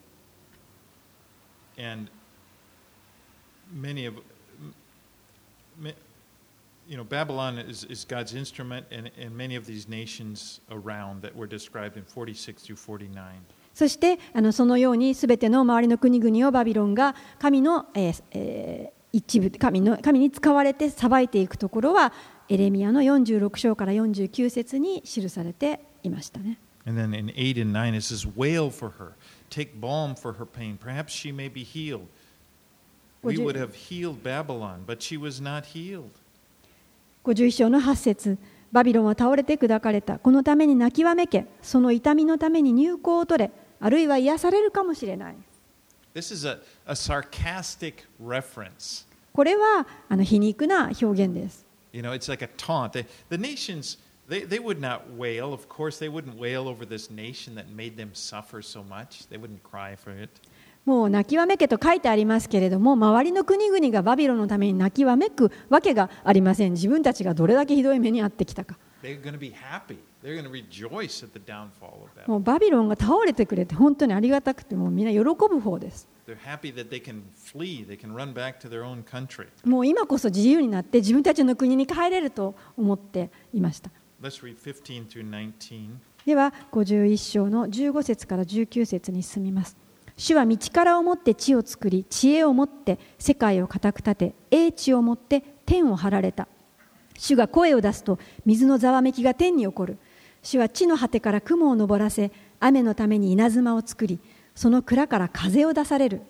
Many of, you know, Babylon is, is God's instrument, and, and many of these nations around that were described in 46 through 49. そしてあのそのようにすべての周りの国々をバビロンが神の,、えーえー一部神の神に使われて裁いていくところはエレミアの46章から49節に記されていましたね。And then in 8 and 9, it says, Wail for her, take balm for her pain. Perhaps she may be healed. We Would have healed Babylon, but she was not healed. 51章の8節バビロンは倒れて砕かれた。このために泣きわめけ、その痛みのために入香を取れ、あるいは癒されるかもしれない。This is a, a sarcastic reference. これはあの皮肉な表現です。You know, it's like a taunt. They, the nations, they, they would not wail. Of course, they wouldn't wail over this nation that made them suffer so much. They wouldn't cry for it. もう泣きわめけと書いてありますけれども、周りの国々がバビロンのために泣きわめくわけがありません。自分たちがどれだけひどい目に遭ってきたか。もうバビロンが倒れてくれて本当にありがたくて、もうみんな喜ぶ方です。もう今こそ自由になって自分たちの国に帰れると思っていました。Let's read 15 through 19. では51章の15節から19節に進みます。主は道からをもって地を作り、知恵をもって世界を固く立て、英知をもって天を張られた。主が声を出すと水のざわめきが天に起こる。主は地の果てから雲を昇らせ、雨のために稲妻を作り、その蔵から風を出される。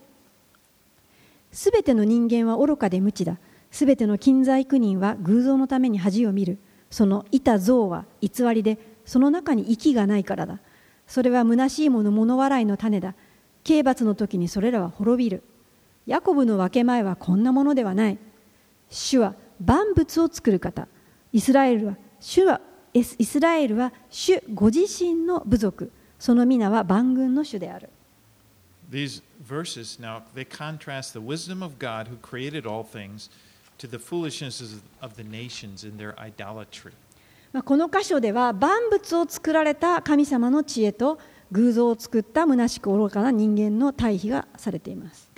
すべての人間は愚かで無知だ。すべての近在苦人は偶像のために恥を見る。そのいた像は偽りで、その中に息がないからだ。それは虚しいもの物笑いの種だ。刑罰の時にそれらは滅びる。ヤコブの分け前はこんなものではない。主は万物を作る方。イスラエルは主はイスラエルは主ご自身の部族。その皆は万軍の主である。These verses now they contrast the wisdom of God who created all things to the foolishness of the nations in their idolatry. まあこの箇所では万物を作られた神様の知恵と偶像を作った虚しく愚かな人間の対比がされています。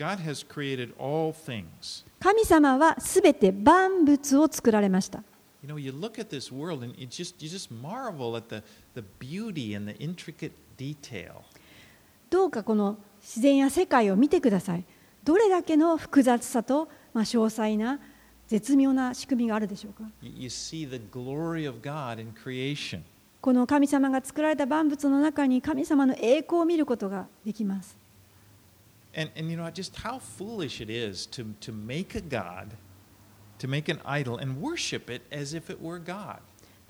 神様はすべて万物を作られました。どうかこの自然や世界を見てください。どれだけの複雑さと、ま、詳細な絶妙な仕組みがあるでしょうか。この神様が作られた万物の中に神様の栄光を見ることができます。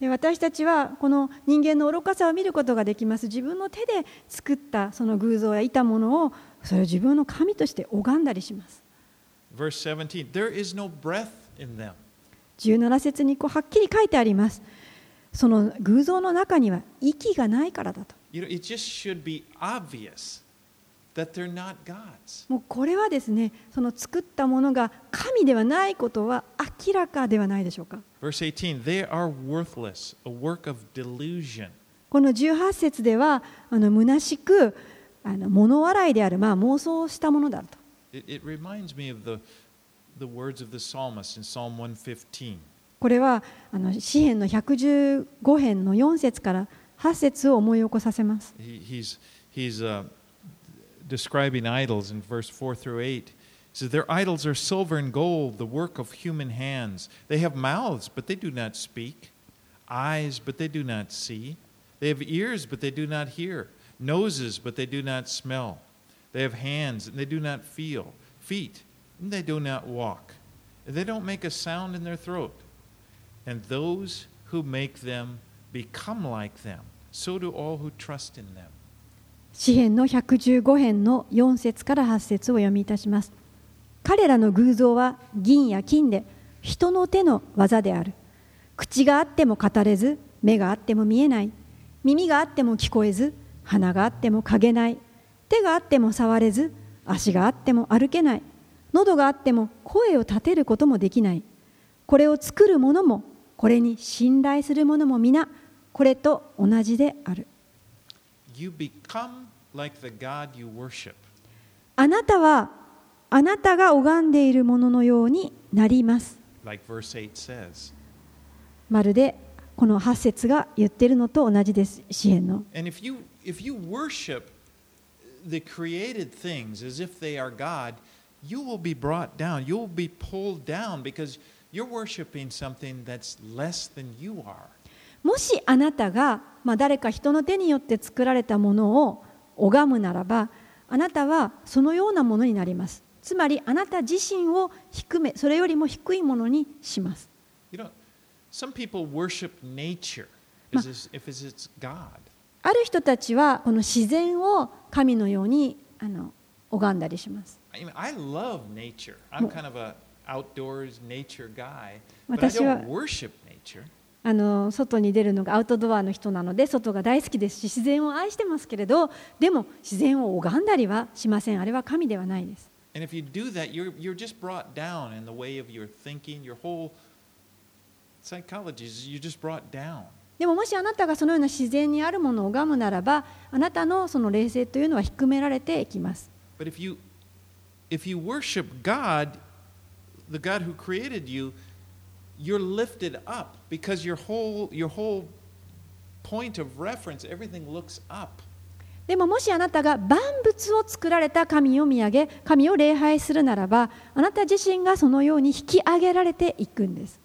私たちはこの人間の愚かさを見ることができます。自分の手で作ったその偶像やいたものをそれ自分の神として拝んだりします。17節にこうはっきり書いてあります。その偶像の中には息がないからだと。You know, it just should be obvious that they're not gods. もうこれはですね、その作ったものが神ではないことは明らかではないでしょうか。Verse 18 They are worthless, a work of delusion. この18節では、あの虚しくあの物笑いである、まあ、妄想したものだと。It, it reminds me of the, the words of the psalmist in Psalm 115. これはあの詩篇の115編の4節から8節を思い起こさせます。 He, he's he's uh, describing idols in verse 4 through 8. He says, Their idols are silver and gold, the work of human hands. They have mouths, but they do not speak, eyes, but they do not see. They have ears, but they do not hear, noses, but they do not smell. They have hands, and they do not feel, feet, and they do not walk. And they don't make a sound in their throat. And those who make them become like them. So do all who trust in them. 詩篇の115編の4節から8節を読みいたします。彼らの偶像は銀や金で人の手の技である口があっても語れず目があっても見えない耳があっても聞こえず鼻があっても嗅げない手があっても触れず足があっても歩けない喉があっても声を立てることもできないこれを作る者もこれに信頼する者も皆これと同じである You like you. あなたはあなたが拝んでいるもののようになります like verse 8 says. まるでこの8節が言っているのと同じです詩篇の if you if you the created things as if they are God, you will be brought down. You will be pulled down because もしあなたが、まあ、誰か人の手によって作られたものを拝むならばあなたはそのようなものになります。つまりあなた自身を低めそれよりも低いものにします。You ある人たちはこの自然を神のようにあの拝んだりします。outdoors nature guy, あの外に出るのがアウトドアの人なので外が大好きですし自然を愛してますけれどでも自然を拝んだりはしませんあれは神ではないです。でももしあなたがそのような自然にあるものを拝むならばあなたのその冷静というのは低められていきます。The God who created you, you're lifted up because your whole your whole point of reference, everything looks up. でももしあなたが万物を作られた神を見上げ神を礼拝するならばあなた自身がそのように引き上げられていくんです.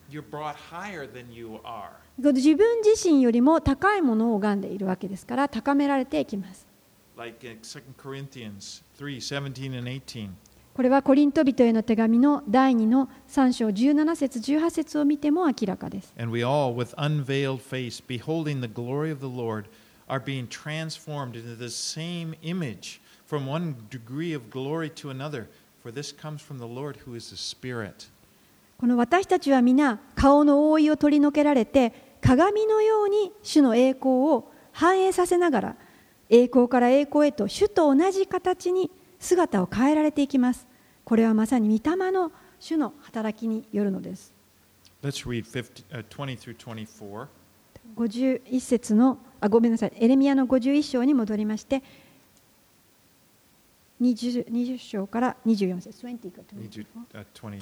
自分自身よりも高いものを拝んでいるわけですから高められていきます Like in 2 Corinthians 3, 17 and 18. これはコリント人への手紙の第2の3章17節18節を見ても明らかです And we all, with unveiled face, beholding the glory of the Lord, are being transformed into the same image from one degree of glory to another. For this comes from the Lord who is the Spirit. この私たちは皆顔の覆いを取り除けられて鏡のように主の栄光を反映させながら栄光から栄光へと主と同じ形に姿を変えられていきますこれはまさに御霊の主の働きによるのです Let's read 50, uh, 20 through 24. 51節のあごめんなさいエレミアの51章に戻りまして 20, 20章から24節20か 20, uh, 20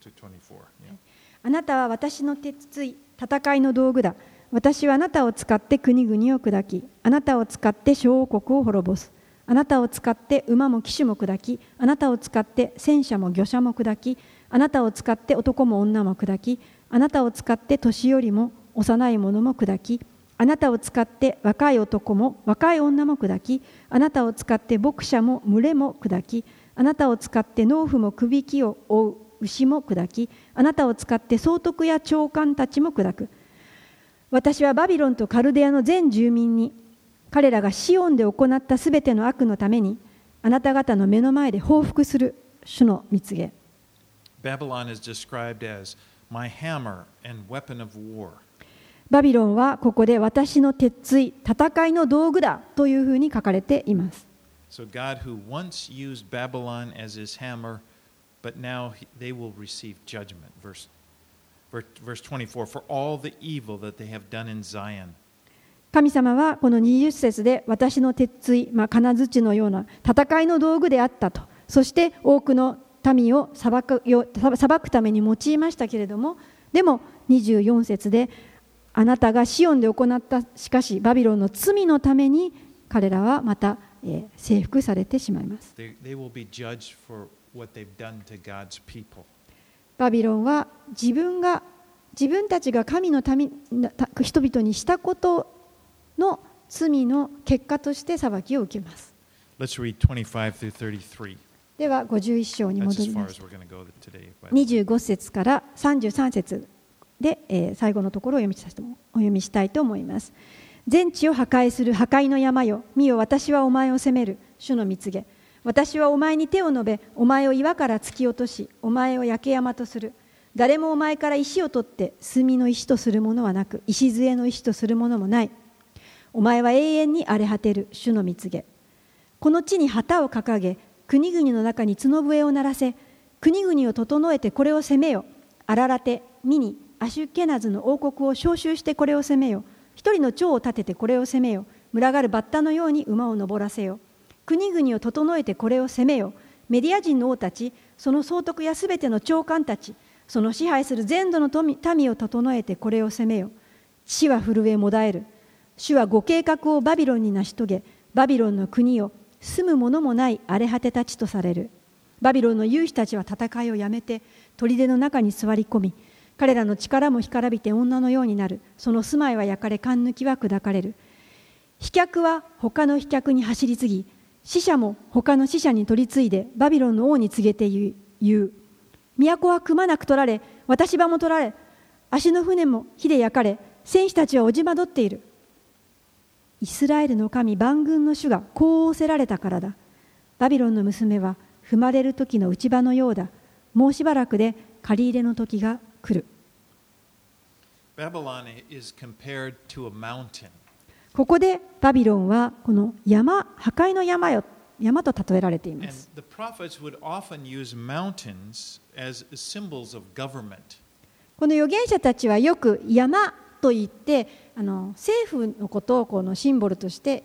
to 24. Yeah. あなたは私の鉄槌、戦いの道具だ。私はあなたを使って国々を砕き、あなたを使って小王国を滅ぼす。あなたを使って馬も騎手も砕き、あなたを使って戦車も魚車も砕き、あなたを使って男も女も砕き、あなたを使って年寄りも幼い者も砕き、あなたを使って若い男も若い女も砕き、あなたを使って牧者も群れも砕き、あなたを使って農夫もくびきを追う牛も砕き、あなたを使って総督や長官たちも砕く。私はバビロンとカルデアの全住民に、彼らがシオンで行ったすべての悪のために、あなた方の目の前で報復する主の蜜げ。Babylon is described as my hammer and weapon of war. バビロンはここで私の鉄槌、戦いの道具だというふうに書かれています。So God, who once used Babylon as his hammer, but now he, they will receive judgment. Verse, ver- verse 24 For all the evil that they have done in Zion. 神様はこの20節で私の鉄槌、まあ、金槌のような戦いの道具であったとそして多くの民を裁くよ裁くために用いましたけれどもでも24節であなたがシオンで行ったしかしバビロンの罪のために彼らはまた、えー征服されてしまいます.バビロンは自分が自分たちが神の民た人々にしたことの罪の結果として裁きを受けます。Let's read 25 through 33. では51章に戻ります。As we're going to go today. But 25節から33節で、えー最後のところをお読みしたいと思います。全地を破壊する破壊の山よ。見よ私はお前を責める。主の蜜げ。私はお前に手を述べお前を岩から突き落としお前を焼け山とする。誰もお前から石を取って炭の石とするものはなく礎の石とするものもないお前は永遠に荒れ果てる。主の蜜げ。この地に旗を掲げ国々の中に角笛を鳴らせ。国々を整えてこれを攻めよ。あららてミニアシュケナズの王国を召集してこれを攻めよ。一人の長を立ててこれを攻めよ。群がるバッタのように馬を登らせよ。国々を整えてこれを攻めよ。メディア人の王たちその総督やすべての長官たちその支配する全土の民を整えてこれを攻めよ。地は震えもだえる。主はご計画をバビロンに成し遂げバビロンの国を住む者もない荒れ果てたちとされる。バビロンの勇士たちは戦いをやめて砦の中に座り込み彼らの力も干からびて女のようになる。その住まいは焼かれ勘抜きは砕かれる。飛脚は他の飛脚に走り次ぎ死者も他の死者に取り次いでバビロンの王に告げて言う。都はくまなく取られ私場も取られ足の船も火で焼かれ戦士たちはおじまどっている。イスラエルの神万軍の主がこう仰せられたからだ。バビロンの娘は踏まれる時の内場のようだ。もうしばらくで借り入れの時が来る。ここでバビロンはこの山破壊の山よ山と例えられています。この預言者たちはよく山と言ってあの政府のことをこのシンボルとして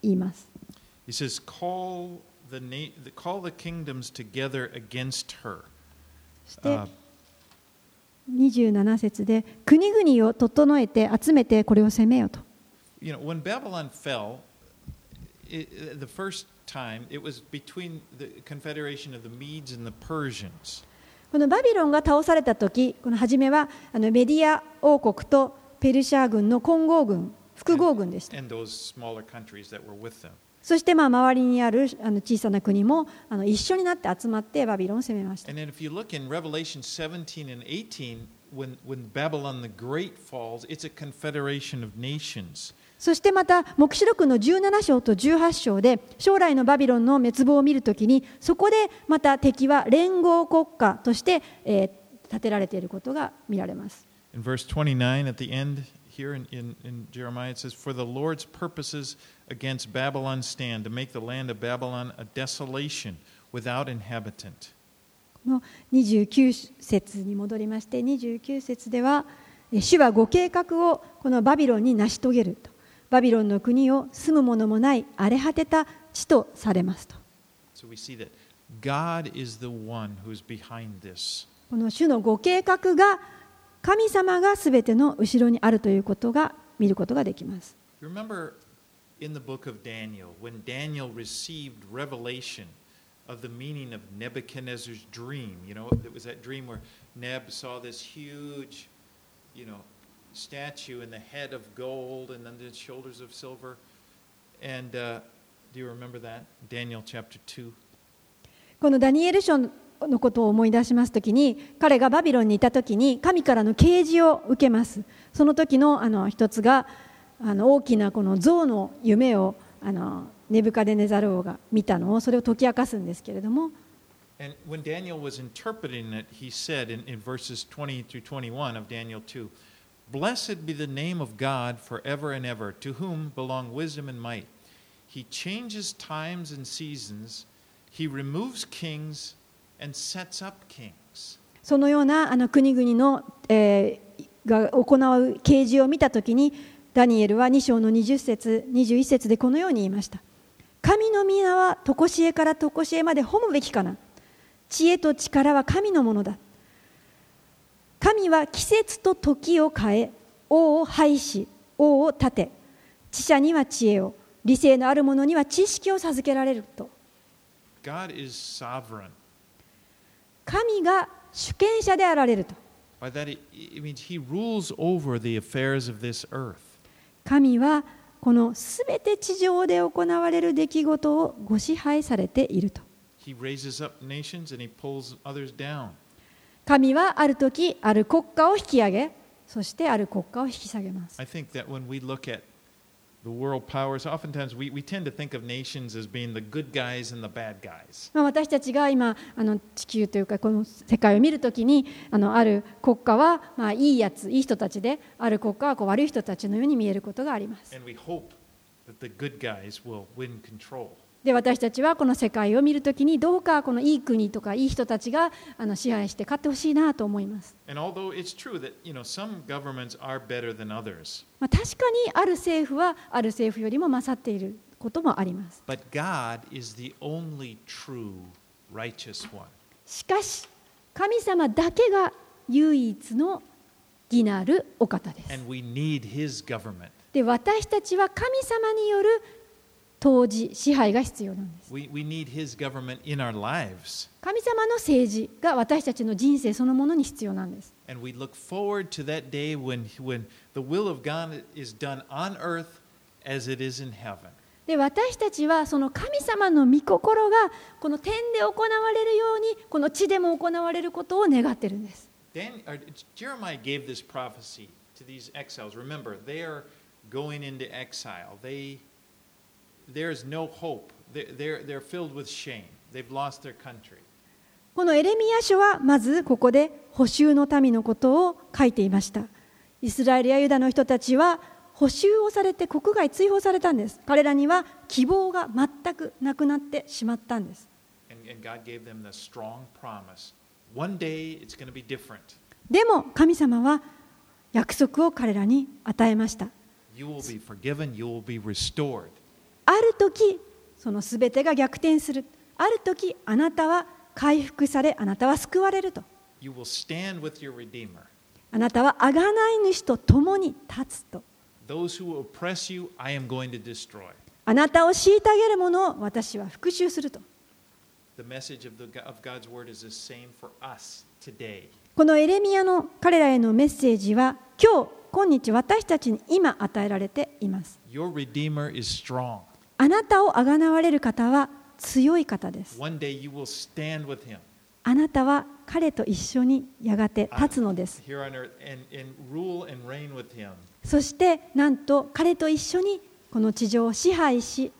言います。He says, call the, call the kingdoms together against her. そして27節で国々を整えて集めてこれを攻めようと。You know, when Babylon fell, it, the first time it was between the confederation of the Medes and the Persians. このバビロンが倒された時この初めはあのメディア王国とペルシャ軍の混合軍複合軍でした。そしてまあ周りにあるあの小さな国もあの一緒になって集まってバビロンを攻めました。And then if you look in Revelation 17 and 18, when, when Babylon the Great falls, it's a confederation of nations. そしてまた黙示録の17章と18章で将来のバビロンの滅亡を見るときにそこでまた敵は連合国家として、えー、立てられていることが見られます。In verse 29 at the end here in, in, in Jeremiah it says, For the Lord's purposes against Babylon stand to make the land of Babylon a desolation without inhabitant. の29節に戻りまして29節では主はご計画をこのバビロンに成し遂げるとバビロンの国を住む者もない荒れ果てた地とされますと。この主のご計画が 神様がすべての後ろにあるということが見ることができます。ダニエルの書の中でのことを思い出しますときに彼がバビロンにいたときに神からの啓示を受けますその時のあの一つがあの大きなこの象の夢をあのネブカデネザル王が見たのをそれを解き明かすんですけれども And when Daniel was interpreting it, he said in, in verses 20 through 21 of Daniel 2, Blessed be the name of God forever and ever, to whom belong wisdom and might. He changes times and seasons, he removes kings そのようなあの国々の、えー、が行う啓示を見たときに、ダニエルは2章の20節21節でこのように言いました。神の皆は常しえから常しえまで褒むべきかな。知恵と力は神のものだ。神は季節と時を変え王を廃し王を立て知者には知恵を理性のある者には知識を授けられると神が主権者であられると神はこのすべて地上で行われる出来事をご支配されていると。He raises up nations and he pulls others down. 神はある時ある国家を引き上げそしてある国家を引き下げます。I think that when we look at the world powers, oftentimes we, we tend to think of nations as being the good guys and the bad guys. まあ、私たちが今あの地球というかこの世界を見るときにあのある国家は、まあ、いいやついい人たちである国家はこう悪い人たちのように見えることがあります。And we hope that the good guys will win control. で私たちはこの世界を見るときにどうかこのいい国とかいい人たちがあの支配して勝ってほしいなと思います。まあ確かにある政府はある政府よりも勝っていることもあります。しかし、神様だけが唯一の義なるお方です。で私たちは神様による統治支配が必要なんです。神様の政治が私たちの人生そのものに必要なんです。で、私たちはその神様の御心がこの点で行われるように、この地でも行われることを願っているんです。Remember, they are going into exile. There's no hope. They're, they're, filled with shame. They've lost their country. このエレミヤ書はまずここで補修の民のことを書いていました。イスラエルやユダの人たちは補修をされて国外追放されたんです。彼らには希望が全くなくなってしまったんです。でも神様は約束を彼らに与えました。You will be forgiven. You will be restored. ある時その全てが逆転する。ある時あなたは回復されあなたは救われると。あなたは贖がない主と共に立つと。あなたを虐げる者を私は復讐すると。このエレミアの彼らへのメッセージは今日今日私たちに今与えられています。あなたをあがなわれる方は強い方です。あなたは彼と一緒にやがて立つのです。そしてなんと彼と一緒にこの地上を支配し、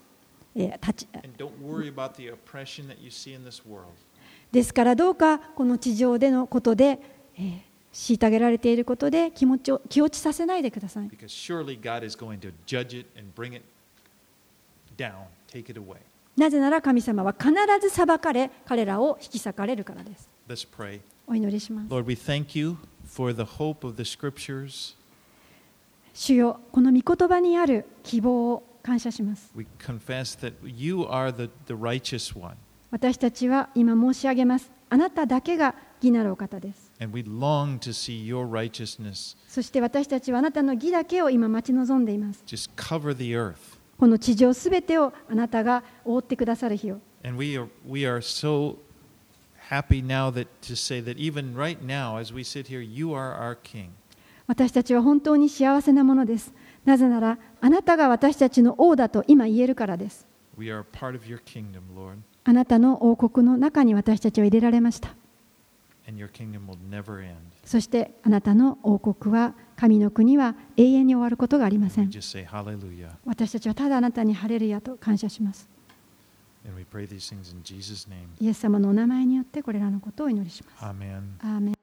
ですからどうかこの地上でのことで、え、虐げられていることで気持ちを気落ちさせないでください。なぜなら神様は必ず裁かれ彼らを引き裂かれるからです。主よこの御言葉にある希望を感謝します。私たちは今申し上げます。あなただけが義なるお方です。そして私たちはあなたの義だけを今待ち望んでいます。この地上すべてをあなたが覆ってくださる日を。And we are, we are so happy now that to say that even right now, as we sit here, you are our King. 私たちは本当に幸せなものです。なぜならあなたが私たちの王だと今言えるからです。We are part of your kingdom, Lord, あなたの王国の中に私たちは入れられました。and your kingdom will never end. そしてあなたの王国は神の国は永遠に終わることがありません。私たちはただあなたにハレルヤと感謝します。イエス様のお名前によってこれらのことをお祈りします。アーメン